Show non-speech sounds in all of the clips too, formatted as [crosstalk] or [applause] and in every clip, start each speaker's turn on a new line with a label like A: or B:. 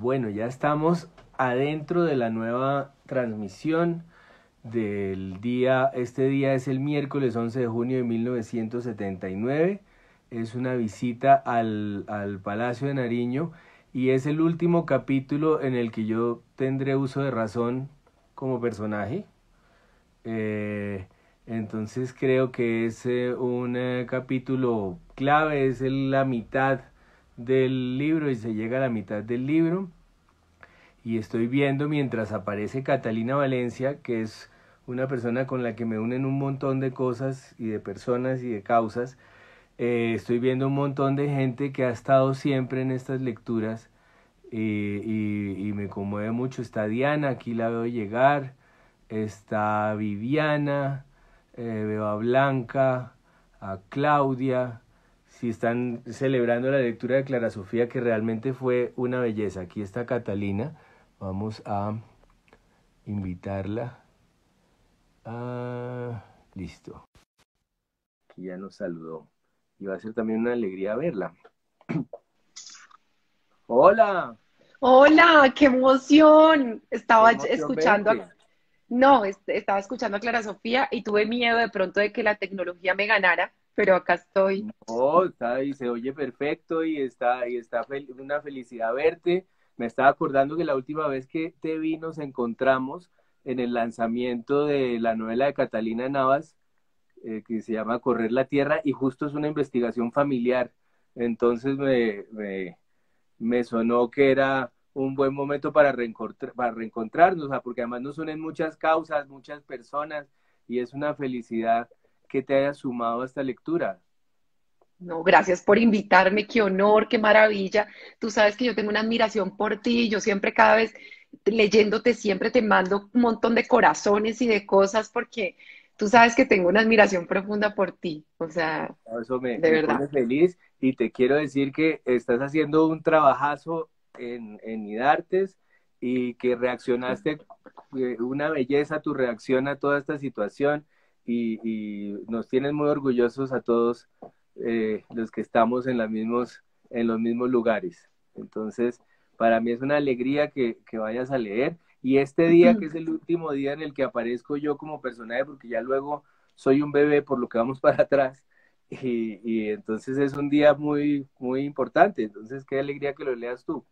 A: Bueno, ya estamos adentro de la nueva transmisión del día, este día es el miércoles 11 de junio de 1979, es una visita al, al Palacio de Nariño y es el último capítulo en el que yo tendré uso de razón como personaje. Eh, entonces creo que es eh, un eh, capítulo clave, es la mitad del libro y se llega a la mitad del libro. Y estoy viendo mientras aparece Catalina Valencia, que es una persona con la que me unen un montón de cosas y de personas y de causas. Eh, estoy viendo un montón de gente que ha estado siempre en estas lecturas y, me conmueve mucho. Está Diana, aquí la veo llegar. Está Viviana, eh, veo a Blanca, a Claudia, si están celebrando la lectura de Clara Sofía, que realmente fue una belleza. Aquí está Catalina, vamos a invitarla. Ah, listo. Aquí ya nos saludó. Y va a ser también una alegría verla. [clears throat] Hola.
B: Hola, qué emoción. Estaba escuchando. No, estaba escuchando a Clara Sofía y tuve miedo de pronto de que la tecnología me ganara pero acá estoy.
A: No, está y se oye perfecto y está, y está una felicidad verte. Me estaba acordando que la última vez que te vi nos encontramos en el lanzamiento de la novela de Catalina Navas, eh, que se llama Correr la Tierra, y justo es una investigación familiar. Entonces me, me, me sonó que era un buen momento para, para reencontrarnos, porque además nos unen muchas causas, muchas personas, y es una felicidad que te haya sumado a esta lectura.
B: No, gracias por invitarme, qué honor, qué maravilla. Tú sabes que yo tengo una admiración por ti, yo siempre cada vez leyéndote siempre te mando un montón de corazones y de cosas porque tú sabes que tengo una admiración profunda por ti, o sea,
A: eso me, de verdad. Pone feliz y te quiero decir que estás haciendo un trabajazo en, en IDARTES y que reaccionaste, eh, una belleza tu reacción a toda esta situación y, nos tienen muy orgullosos a todos eh, los que estamos en, la mismos, en los mismos lugares. Entonces, para mí es una alegría que, que vayas a leer. Y este día, que es el último día en el que aparezco yo como personaje, porque ya luego soy un bebé por lo que vamos [laughs] para atrás, y, y, entonces es un día muy, muy importante. Entonces, qué alegría que lo leas tú.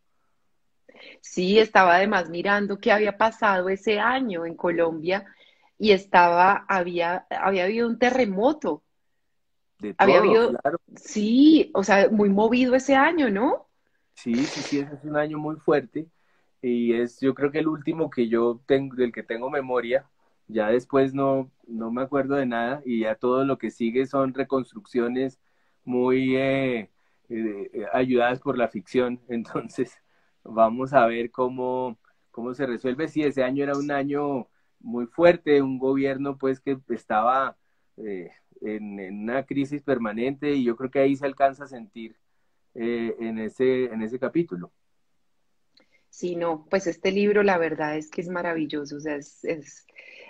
B: Sí, estaba además mirando qué había pasado ese año en Colombia y estaba, había, había habido un terremoto. había habido, sí, o sea, muy movido ese año, ¿no?
A: Sí, sí, sí, ese es un año muy fuerte y es, yo creo que el último que yo tengo, del que tengo memoria, ya después no, no me acuerdo de nada y ya todo lo que sigue son reconstrucciones muy eh, eh, ayudadas por la ficción, [laughs] entonces vamos a ver cómo, cómo se resuelve. Si ese año era un año muy fuerte, un gobierno pues que estaba eh, en, una crisis permanente y yo creo que ahí se alcanza a sentir eh, en, ese, en ese capítulo.
B: Sí, no, pues este libro la verdad es que es maravilloso, o sea, es, es,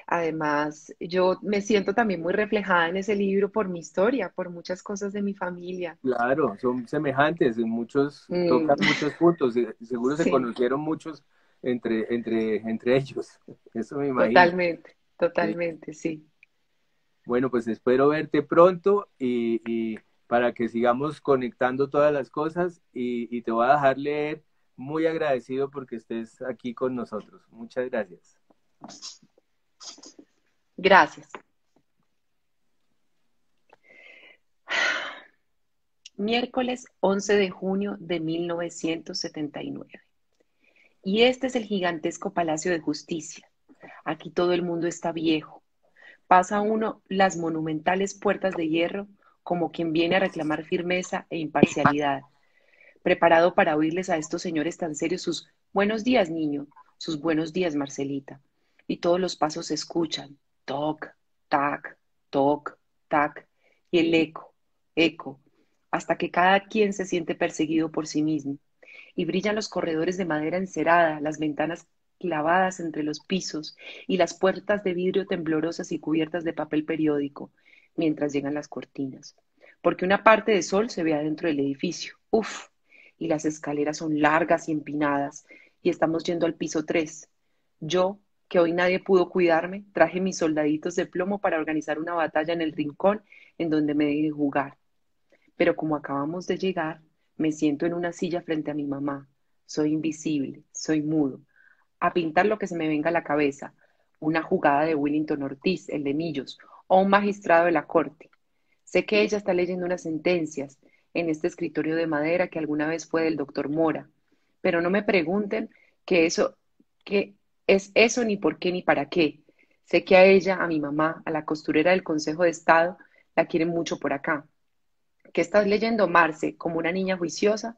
B: además yo me siento también muy reflejada en ese libro por mi historia, por muchas cosas de mi familia.
A: Claro, son semejantes en muchos, mm. tocan muchos puntos, seguro se conocieron muchos entre, entre, entre ellos. [laughs] Eso me imagino.
B: Totalmente, totalmente, sí.
A: Bueno, pues espero verte pronto y, y, para que sigamos conectando todas las cosas y, y te voy a dejar leer muy agradecido porque estés aquí con nosotros. Muchas gracias.
B: Gracias. [sighs] Miércoles 11 de junio de 1979. Y este es el gigantesco Palacio de Justicia. Aquí todo el mundo está viejo. Pasa uno las monumentales puertas de hierro como quien viene a reclamar firmeza e imparcialidad, preparado para oírles a estos señores tan serios sus buenos días, niño, sus buenos días, Marcelita. Y todos los pasos se escuchan, toc, tac, toc, tac, y el eco, eco, hasta que cada quien se siente perseguido por sí mismo y brillan los corredores de madera encerada, las ventanas clavadas entre los pisos y las puertas de vidrio temblorosas y cubiertas de papel periódico, mientras llegan las cortinas. Porque una parte de sol se ve adentro del edificio. Uf, y las escaleras son largas y empinadas, y estamos yendo al piso 3. Yo, que hoy nadie pudo cuidarme, traje mis soldaditos de plomo para organizar una batalla en el rincón en donde me dejé jugar. Pero como acabamos de llegar, me siento en una silla frente a mi mamá. Soy invisible, soy mudo. A pintar lo que se me venga a la cabeza. Una jugada de Willington Ortiz, el de Millos, o un magistrado de la corte. Sé que ella está leyendo unas sentencias en este escritorio de madera que alguna vez fue del doctor Mora. Pero no me pregunten qué eso, qué es eso, ni por qué, ni para qué. Sé que a ella, a mi mamá, a la costurera del Consejo de Estado, la quieren mucho por acá. ¿Qué estás leyendo, Marce? ¿Como una niña juiciosa?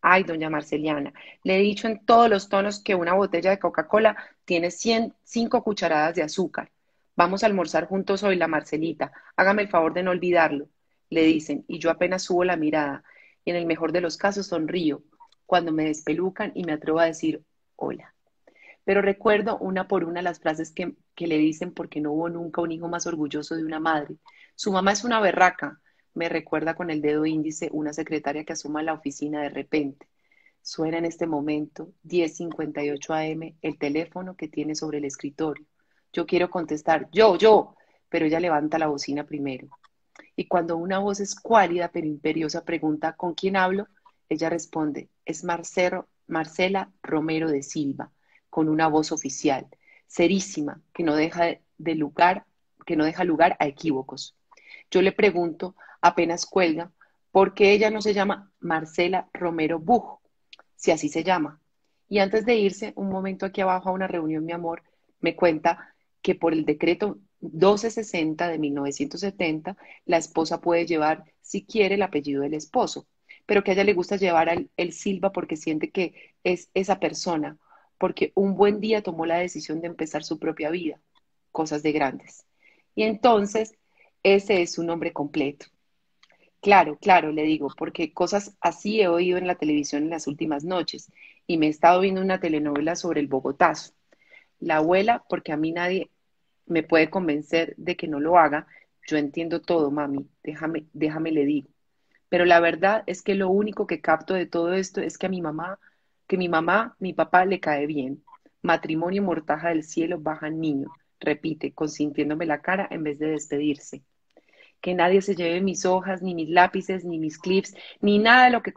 B: Ay, doña Marceliana, le he dicho en todos los tonos que una botella de Coca-Cola tiene 105 cucharadas de azúcar. Vamos a almorzar juntos hoy, la Marcelita. Hágame el favor de no olvidarlo, le dicen, y yo apenas subo la mirada, y en el mejor de los casos sonrío, cuando me despelucan y me atrevo a decir hola. Pero recuerdo una por una las frases que, que le dicen porque no hubo nunca un hijo más orgulloso de una madre. Su mamá es una berraca, me recuerda con el dedo índice una secretaria que asuma la oficina de repente. Suena en este momento, 10.58 am, el teléfono que tiene sobre el escritorio. Yo quiero contestar, yo, yo, pero ella levanta la bocina primero. Y cuando una voz escuálida pero imperiosa pregunta, ¿con quién hablo? Ella responde, es Marcelo, Marcela Romero de Silva, con una voz oficial, serísima, que no deja de lugar, que no deja lugar a equívocos. Yo le pregunto, apenas cuelga, ¿por qué ella no se llama Marcela Romero Bujo? Si así se llama. Y antes de irse, un momento aquí abajo a una reunión, mi amor, me cuenta que por el decreto 1260 de 1970, la esposa puede llevar, si quiere, el apellido del esposo, pero que a ella le gusta llevar el Silva porque siente que es esa persona, porque un buen día tomó la decisión de empezar su propia vida, cosas de grandes. Y entonces, ese es su nombre completo. Claro, claro, le digo, porque cosas así he oído en la televisión en las últimas noches y me he estado viendo una telenovela sobre el Bogotazo. La abuela, porque a mí nadie me puede convencer de que no lo haga, yo entiendo todo, mami, déjame, déjame le digo. Pero la verdad es que lo único que capto de todo esto es que a mi mamá, que mi mamá, mi papá le cae bien. Matrimonio mortaja del cielo baja niño, repite, consintiéndome la cara en vez de despedirse que nadie se lleve mis hojas, ni mis lápices, ni mis clips, ni nada de lo que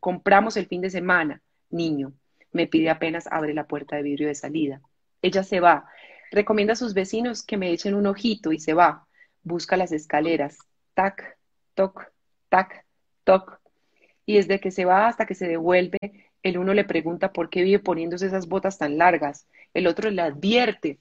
B: compramos el fin de semana. Niño, me pide apenas abre la puerta de vidrio de salida. Ella se va. Recomienda a sus vecinos que me echen un ojito y se va. Busca las escaleras. Tac, toc, tac, toc. Y desde que se va hasta que se devuelve, el uno le pregunta por qué vive poniéndose esas botas tan largas. El otro le advierte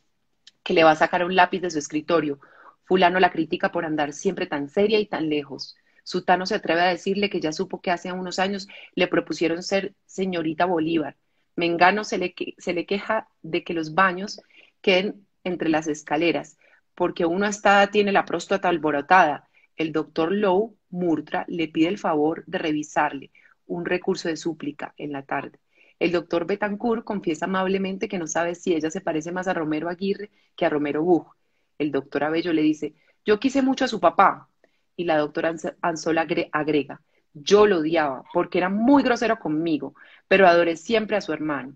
B: que le va a sacar un lápiz de su escritorio. Fulano la critica por andar siempre tan seria y tan lejos. Sutano se atreve a decirle que ya supo que hace unos años le propusieron ser señorita Bolívar. Mengano se le, se le queja de que los baños queden entre las escaleras, porque uno hasta tiene la próstata alborotada. El doctor Lowe Murtra le pide el favor de revisarle un recurso de súplica en la tarde. El doctor Betancourt confiesa amablemente que no sabe si ella se parece más a Romero Aguirre que a Romero Buch el doctor Abello le dice, yo quise mucho a su papá. Y la doctora Anzola agrega, yo lo odiaba porque era muy grosero conmigo, pero adoré siempre a su hermano.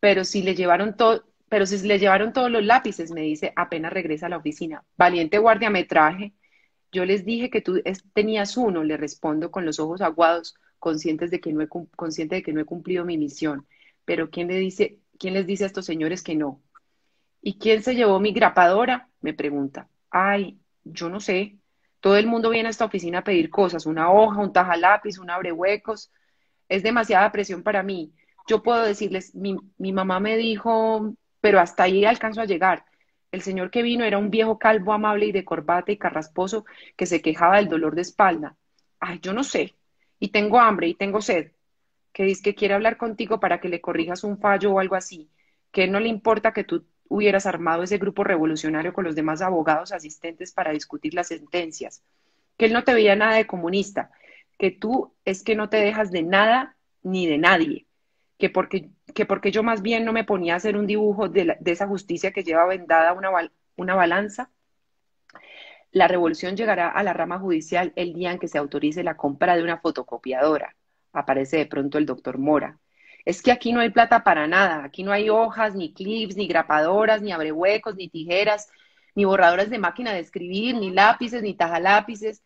B: Pero si le llevaron todo, pero si le llevaron todos los lápices, me dice, apenas regresa a la oficina. Valiente guardia me traje. Yo les dije que tú tenías uno, le respondo con los ojos aguados, conscientes de que no he, consciente de que no he cumplido mi misión. Pero ¿quién, le dice, ¿quién les dice a estos señores que no? ¿Y quién se llevó mi grapadora? Me pregunta. Ay, yo no sé. Todo el mundo viene a esta oficina a pedir cosas, una hoja, un taja lápiz, un abre huecos. Es demasiada presión para mí. Yo puedo decirles, mi, mi mamá me dijo, pero hasta ahí alcanzo a llegar. El señor que vino era un viejo calvo amable y de corbata y carrasposo que se quejaba del dolor de espalda. Ay, yo no sé. Y tengo hambre y tengo sed. Que dice que quiere hablar contigo para que le corrijas un fallo o algo así. Que no le importa que tú hubieras armado ese grupo revolucionario con los demás abogados asistentes para discutir las sentencias, que él no te veía nada de comunista, que tú es que no te dejas de nada ni de nadie, que porque, que porque yo más bien no me ponía a hacer un dibujo de, esa justicia que lleva vendada una, una balanza. La revolución llegará a la rama judicial el día en que se autorice la compra de una fotocopiadora. Aparece de pronto el doctor Mora Es que aquí no hay plata para nada, aquí no hay hojas, ni clips, ni grapadoras, ni abrehuecos, ni tijeras, ni borradores de máquina de escribir, ni lápices, ni tajalápices,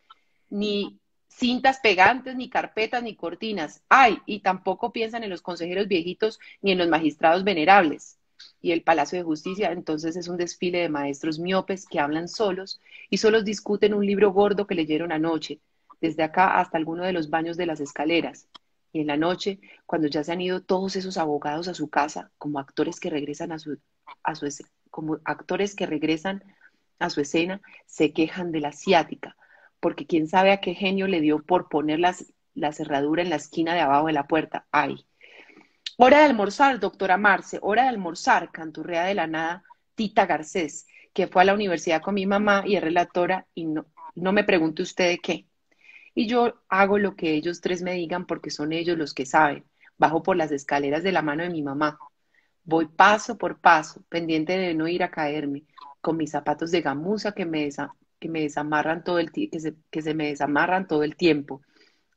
B: ni cintas pegantes, ni carpetas, ni cortinas. Ay, y tampoco piensan en los consejeros viejitos ni en los magistrados venerables. Y el Palacio de Justicia entonces es un desfile de maestros miopes que hablan solos y solos discuten un libro gordo que leyeron anoche, desde acá hasta alguno de los baños de las escaleras. Y en la noche, cuando ya se han ido todos esos abogados a su casa, como actores que regresan a su, a su como actores que regresan a su escena, se quejan de la asiática, porque quién sabe a qué genio le dio por poner la cerradura en la esquina de abajo de la puerta. Ay. Hora de almorzar, doctora Marce, hora de almorzar, canturrea de la nada, Tita Garcés, que fue a la universidad con mi mamá y es relatora y no, no me pregunte usted de qué y yo hago lo que ellos tres me digan porque son ellos los que saben. Bajo por las escaleras de la mano de mi mamá. Voy paso por paso, pendiente de no ir a caerme, con mis zapatos de gamuza que me, que me desamarran todo el que se, que se me desamarran todo el tiempo.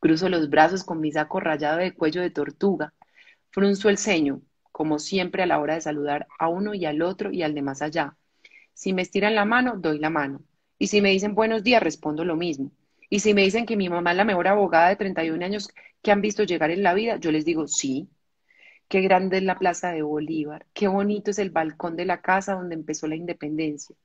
B: Cruzo los brazos con mi saco rayado de cuello de tortuga. Frunzo el ceño, como siempre a la hora de saludar a uno y al otro y al de más allá. Si me estiran la mano, doy la mano. Y si me dicen buenos días, respondo lo mismo. Y si me dicen que mi mamá es la mejor abogada de 31 años que han visto llegar en la vida, yo les digo sí. Qué grande es la Plaza de Bolívar, qué bonito es el balcón de la casa donde empezó la independencia,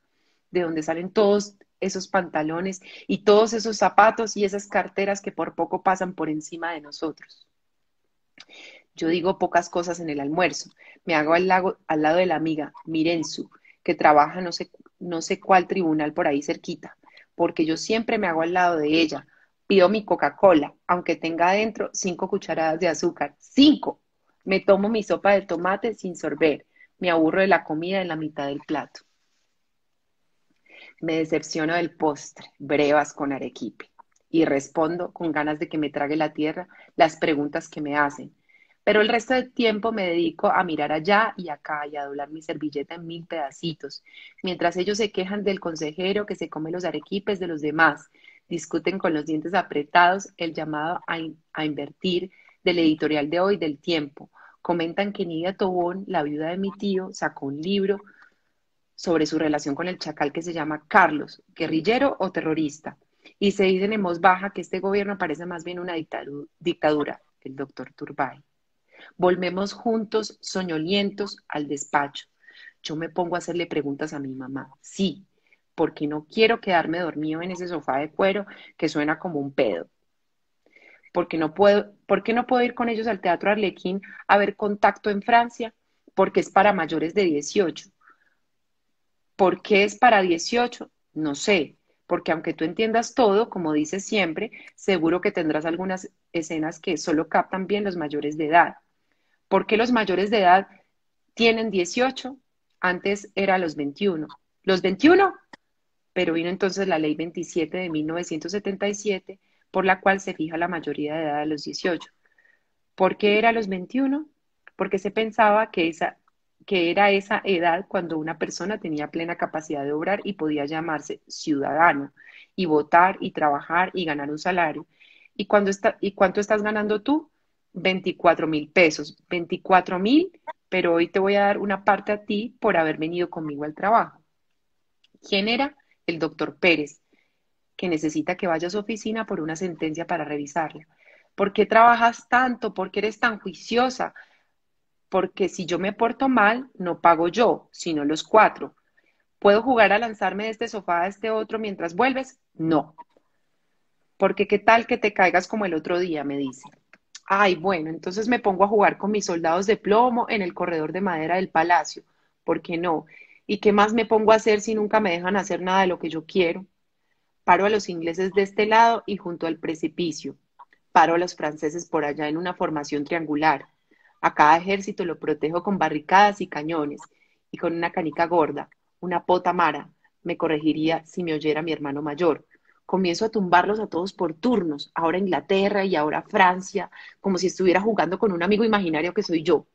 B: de donde salen todos esos pantalones y todos esos zapatos y esas carteras que por poco pasan por encima de nosotros. Yo digo pocas cosas en el almuerzo. Me hago al, al lado de la amiga Mirenzu, que trabaja no sé, no sé cuál tribunal por ahí cerquita porque yo siempre me hago al lado de ella. Pido mi Coca-Cola, aunque tenga adentro cinco cucharadas de azúcar. ¡Cinco! Me tomo mi sopa de tomate sin sorber. Me aburro de la comida en la mitad del plato. Me decepciono del postre, brevas con arequipe. Y respondo con ganas de que me trague la tierra las preguntas que me hacen pero el resto del tiempo me dedico a mirar allá y acá y a doblar mi servilleta en mil pedacitos, mientras ellos se quejan del consejero que se come los arequipes de los demás, discuten con los dientes apretados el llamado a, invertir del editorial de hoy del tiempo. Comentan que Nidia Tobón, la viuda de mi tío, sacó un libro sobre su relación con el chacal que se llama Carlos, guerrillero o terrorista. Y se dicen en voz baja que este gobierno parece más bien una dictadura, el doctor Turbay. Volvemos juntos, soñolientos, al despacho. Yo me pongo a hacerle preguntas a mi mamá. Sí, porque no quiero quedarme dormido en ese sofá de cuero que suena como un pedo. Porque no puedo, ¿Por qué no puedo ir con ellos al Teatro Arlequín a ver contacto en Francia? Porque es para mayores de 18. ¿Por qué es para 18? No sé, porque aunque tú entiendas todo, como dices siempre, seguro que tendrás algunas escenas que solo captan bien los mayores de edad. ¿Por qué los mayores de edad tienen 18? Antes era los 21. ¿Los 21? Pero vino entonces la ley 27 de 1977, por la cual se fija la mayoría de edad a los 18. ¿Por qué era los 21? Porque se pensaba que, esa, que era esa edad cuando una persona tenía plena capacidad de obrar y podía llamarse ciudadano y votar y trabajar y ganar un salario. ¿Y, ¿y cuánto estás ganando tú? 24 mil pesos, 24 mil, pero hoy te voy a dar una parte a ti por haber venido conmigo al trabajo. ¿Quién era? El doctor Pérez, que necesita que vaya a su oficina por una sentencia para revisarla. ¿Por qué trabajas tanto? ¿Por qué eres tan juiciosa? Porque si yo me porto mal, no pago yo, sino los cuatro. ¿Puedo jugar a lanzarme de este sofá a este otro mientras vuelves? No. Porque qué tal que te caigas como el otro día, me dice. Ay, bueno, entonces me pongo a jugar con mis soldados de plomo en el corredor de madera del palacio. ¿Por qué no? ¿Y qué más me pongo a hacer si nunca me dejan hacer nada de lo que yo quiero? Paro a los ingleses de este lado y junto al precipicio. Paro a los franceses por allá en una formación triangular. A cada ejército lo protejo con barricadas y cañones y con una canica gorda, una pota mara. Me corregiría si me oyera mi hermano mayor comienzo a tumbarlos a todos por turnos, ahora Inglaterra y ahora Francia, como si estuviera jugando con un amigo imaginario que soy yo.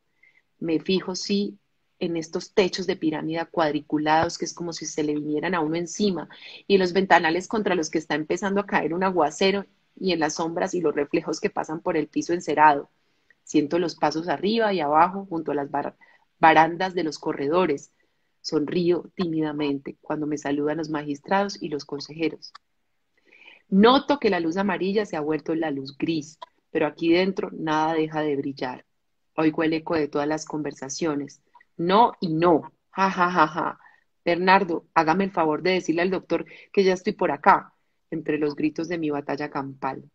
B: Me fijo, sí, en estos techos de pirámide cuadriculados que es como si se le vinieran a uno encima, y los ventanales contra los que está empezando a caer un aguacero, y en las sombras y los reflejos que pasan por el piso encerado. Siento los pasos arriba y abajo junto a las barandas de los corredores. Sonrío tímidamente cuando me saludan los magistrados y los consejeros. Noto que la luz amarilla se ha vuelto la luz gris, pero aquí dentro nada deja de brillar. Oigo el eco de todas las conversaciones. No y no. Ja, ja, ja, ja. Bernardo, hágame el favor de decirle al doctor que ya estoy por acá, entre los gritos de mi batalla campal.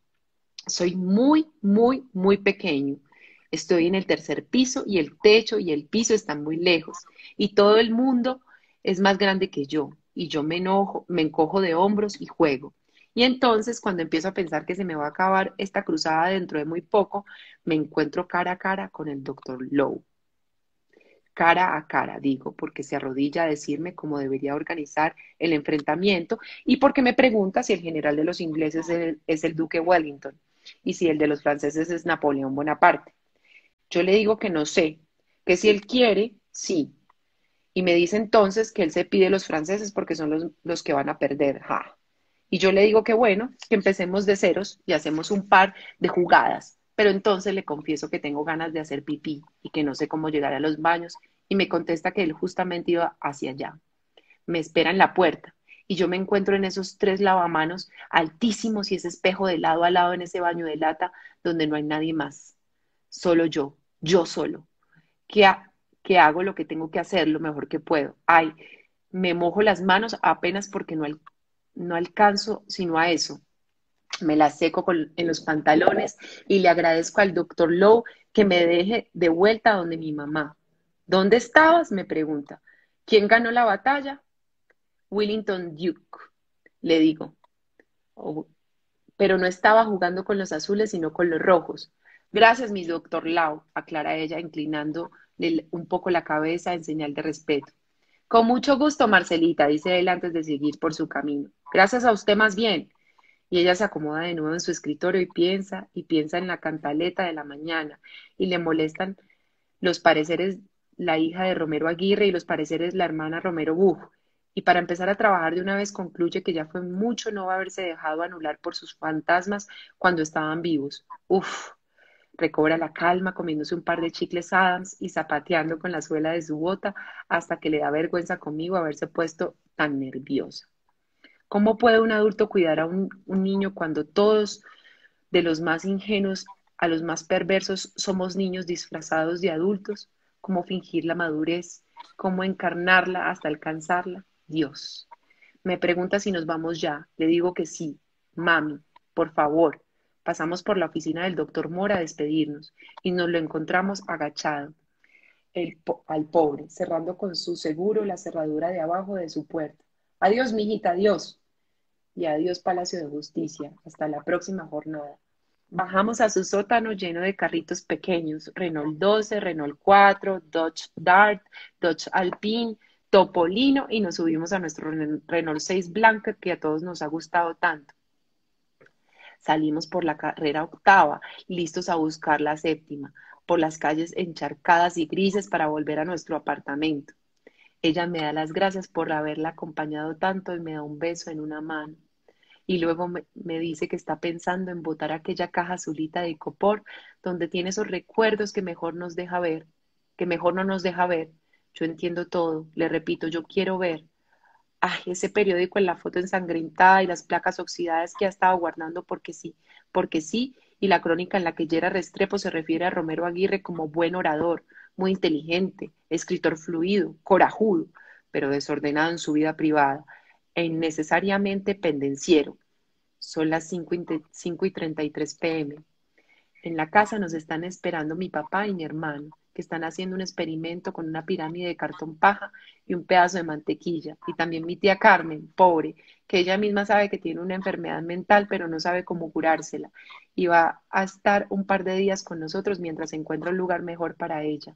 B: Soy muy, muy, muy pequeño. Estoy en el tercer piso y el techo y el piso están muy lejos y todo el mundo es más grande que yo y yo me enojo, me encojo de hombros y juego. Y entonces cuando empiezo a pensar que se me va a acabar esta cruzada dentro de muy poco, me encuentro cara a cara con el doctor Lowe. Cara a cara, digo, porque se arrodilla a decirme cómo debería organizar el enfrentamiento y porque me pregunta si el general de los ingleses es el duque Wellington y si el de los franceses es Napoleón Bonaparte. Yo le digo que no sé, que si él quiere, sí. Y me dice entonces que él se pide los franceses porque son los, que van a perder. Ja. Y yo le digo que bueno, que empecemos de ceros y hacemos un par de jugadas. Pero entonces le confieso que tengo ganas de hacer pipí y que no sé cómo llegar a los baños y me contesta que él justamente iba hacia allá. Me espera en la puerta y yo me encuentro en esos tres lavamanos altísimos y ese espejo de lado a lado en ese baño de lata donde no hay nadie más. Solo yo, yo solo, que, hago lo que tengo que hacer lo mejor que puedo. Ay, me mojo las manos apenas porque no, no alcanzo sino a eso. Me las seco en los pantalones y le agradezco al doctor Lowe que me deje de vuelta donde mi mamá. ¿Dónde estabas? me pregunta. ¿Quién ganó la batalla? Willington Duke, le digo. Oh, pero no estaba jugando con los azules, sino con los rojos. Gracias, mi doctor Lau, aclara ella, inclinando un poco la cabeza en señal de respeto. Con mucho gusto, Marcelita, dice él antes de seguir por su camino. Gracias a usted más bien. Y ella se acomoda de nuevo en su escritorio y piensa, y piensa en la cantaleta de la mañana, y le molestan los pareceres la hija de Romero Aguirre y los pareceres la hermana Romero Buj. Y para empezar a trabajar de una vez concluye que ya fue mucho no haberse dejado anular por sus fantasmas cuando estaban vivos. Uf, Recobra la calma comiéndose un par de chicles Adams y zapateando con la suela de su bota hasta que le da vergüenza conmigo haberse puesto tan nerviosa. ¿Cómo puede un adulto cuidar a un, niño cuando todos, de los más ingenuos a los más perversos, somos niños disfrazados de adultos? ¿Cómo fingir la madurez? ¿Cómo encarnarla hasta alcanzarla? Dios. Me pregunta si nos vamos ya. Le digo que sí. Mami, por favor, Pasamos por la oficina del doctor Mora a despedirnos y nos lo encontramos agachado al pobre, cerrando con su seguro la cerradura de abajo de su puerta. Adiós, mijita, adiós. Y adiós, Palacio de Justicia. Hasta la próxima jornada. Bajamos a su sótano lleno de carritos pequeños, Renault 12, Renault 4, Dodge Dart, Dodge Alpine, Topolino y nos subimos a nuestro Renault 6 blanca que a todos nos ha gustado tanto. Salimos por la carrera octava, listos a buscar la séptima, por las calles encharcadas y grises para volver a nuestro apartamento. Ella me da las gracias por haberla acompañado tanto y me da un beso en una mano. Y luego me, dice que está pensando en botar aquella caja azulita de copor donde tiene esos recuerdos que mejor nos deja ver, que mejor no nos deja ver. Yo entiendo todo, le repito, yo quiero ver, ay, ese periódico en la foto ensangrentada y las placas oxidadas que ha estado guardando porque sí, porque sí, y la crónica en la que Yera Restrepo se refiere a Romero Aguirre como buen orador, muy inteligente, escritor fluido, corajudo, pero desordenado en su vida privada e innecesariamente pendenciero. Son las 5 y 33 pm. En la casa nos están esperando mi papá y mi hermano que están haciendo un experimento con una pirámide de cartón paja y un pedazo de mantequilla. Y también mi tía Carmen, pobre, que ella misma sabe que tiene una enfermedad mental, pero no sabe cómo curársela. Y va a estar un par de días con nosotros mientras encuentra un lugar mejor para ella.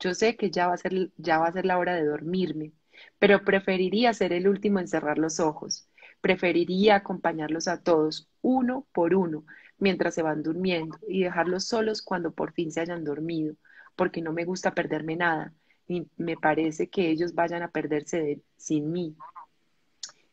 B: Yo sé que ya va a ser, ya va a ser la hora de dormirme, pero preferiría ser el último en cerrar los ojos. Preferiría acompañarlos a todos, uno por uno, mientras se van durmiendo y dejarlos solos cuando por fin se hayan dormido, porque no me gusta perderme nada, ni me parece que ellos vayan a perderse sin mí.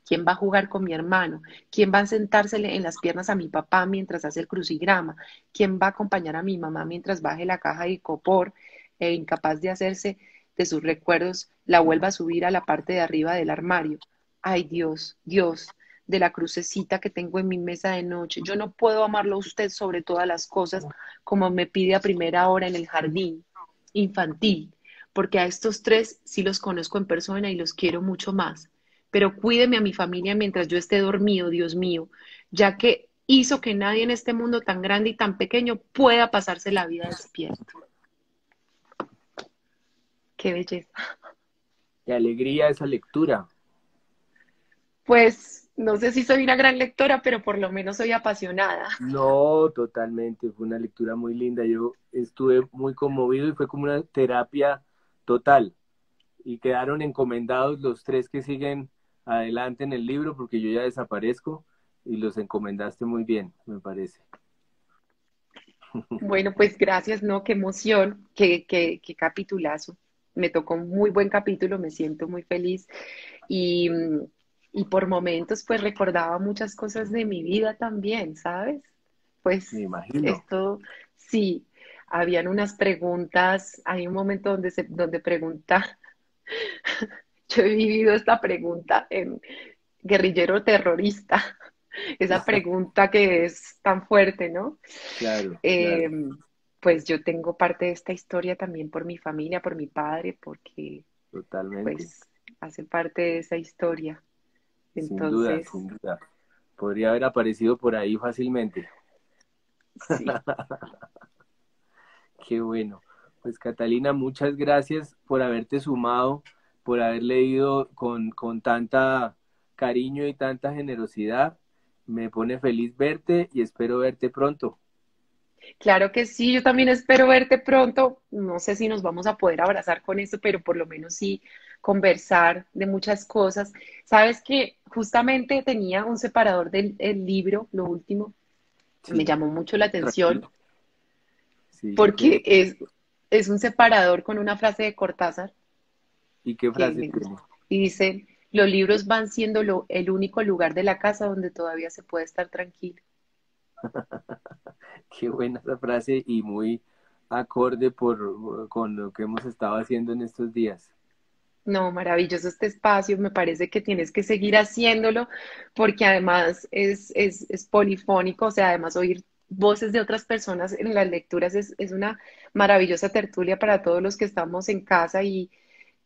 B: ¿Quién va a jugar con mi hermano? ¿Quién va a sentársele en las piernas a mi papá mientras hace el crucigrama? ¿Quién va a acompañar a mi mamá mientras baje la caja de copor e incapaz de hacerse de sus recuerdos, la vuelva a subir a la parte de arriba del armario? Ay Dios, Dios, de la crucecita que tengo en mi mesa de noche. Yo no puedo amarlo a usted sobre todas las cosas como me pide a primera hora en el jardín infantil, porque a estos tres sí los conozco en persona y los quiero mucho más pero cuídeme a mi familia mientras yo esté dormido, Dios mío, ya que hizo que nadie en este mundo tan grande y tan pequeño pueda pasarse la vida despierto. Qué belleza.
A: Qué alegría esa lectura.
B: Pues no sé si soy una gran lectora, pero por lo menos soy apasionada.
A: No, totalmente. Fue una lectura muy linda. Yo estuve muy conmovido y fue como una terapia total. Y quedaron encomendados los tres que siguen adelante en el libro porque yo ya desaparezco y los encomendaste muy bien, me parece. [laughs]
B: Bueno, pues gracias, ¿no? Qué emoción, qué, qué, qué capitulazo. Me tocó un muy buen capítulo, me siento muy feliz y, y por momentos pues recordaba muchas cosas de mi vida también, ¿sabes? Pues
A: me imagino.
B: esto, sí, habían unas preguntas, hay un momento donde, se, donde pregunta [laughs] yo he vivido esta pregunta en guerrillero terrorista, [laughs] esa [laughs] pregunta que es tan fuerte, ¿no?
A: Claro,
B: em, Pues yo tengo parte de esta historia también por mi familia, por mi padre, porque
A: Totalmente.
B: pues hace parte de esa historia.
A: Entonces, sin duda, sin duda. Podría haber aparecido por ahí fácilmente. Sí. [laughs] Qué bueno. Pues Catalina, muchas gracias por haberte sumado por haber leído con, con tanta cariño y tanta generosidad. Me pone feliz verte y espero verte pronto.
B: Claro que sí, yo también espero verte pronto. No sé si nos vamos a poder abrazar con esto, pero por lo menos sí conversar de muchas cosas. Sabes que justamente tenía un separador del libro, lo último, me llamó mucho la atención, porque es, es un separador con una frase de Cortázar
A: ¿Y qué frase
B: Y dice, los libros van siendo lo, el único lugar de la casa donde todavía se puede estar tranquilo. [laughs]
A: qué buena esa frase y muy acorde por, con lo que hemos estado haciendo en estos días.
B: No, maravilloso este espacio, me parece que tienes que seguir haciéndolo porque además es, es, es polifónico, o sea, además oír voces de otras personas en las lecturas es, es una maravillosa tertulia para todos los que estamos en casa y,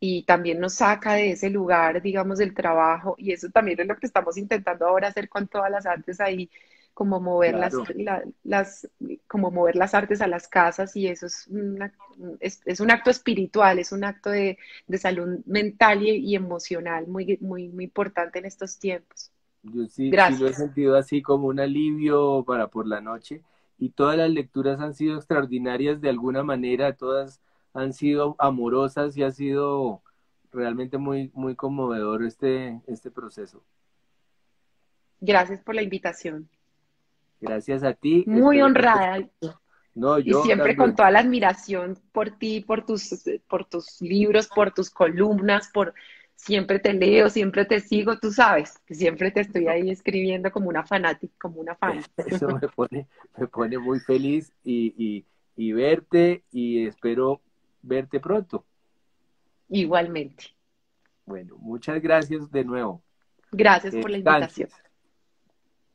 B: y también nos saca de ese lugar, digamos, del trabajo, y eso también es lo que estamos intentando ahora hacer con todas las artes ahí, como mover, las, las, como mover las artes a las casas, y eso es, es, es, un acto espiritual, es un acto de, de salud mental y, y, emocional muy, muy, muy importante en estos tiempos.
A: Yo sí, sí lo he sentido así como un alivio para por la noche, y todas las lecturas han sido extraordinarias de alguna manera, todas han sido amorosas y ha sido realmente muy, muy conmovedor este, este proceso.
B: Gracias por la invitación.
A: Gracias a ti.
B: Muy honrada.
A: No,
B: yo y siempre con toda la admiración por ti, por tus, por tus libros, por tus columnas, por siempre te leo, siempre te sigo, tú sabes, que siempre te estoy ahí escribiendo como una fanática, como una fan. [laughs]
A: Eso me pone, me pone muy feliz y, y, y verte y espero verte pronto.
B: Igualmente.
A: Bueno, muchas gracias de nuevo.
B: Gracias por la invitación.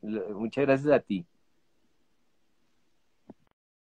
A: Muchas gracias a ti.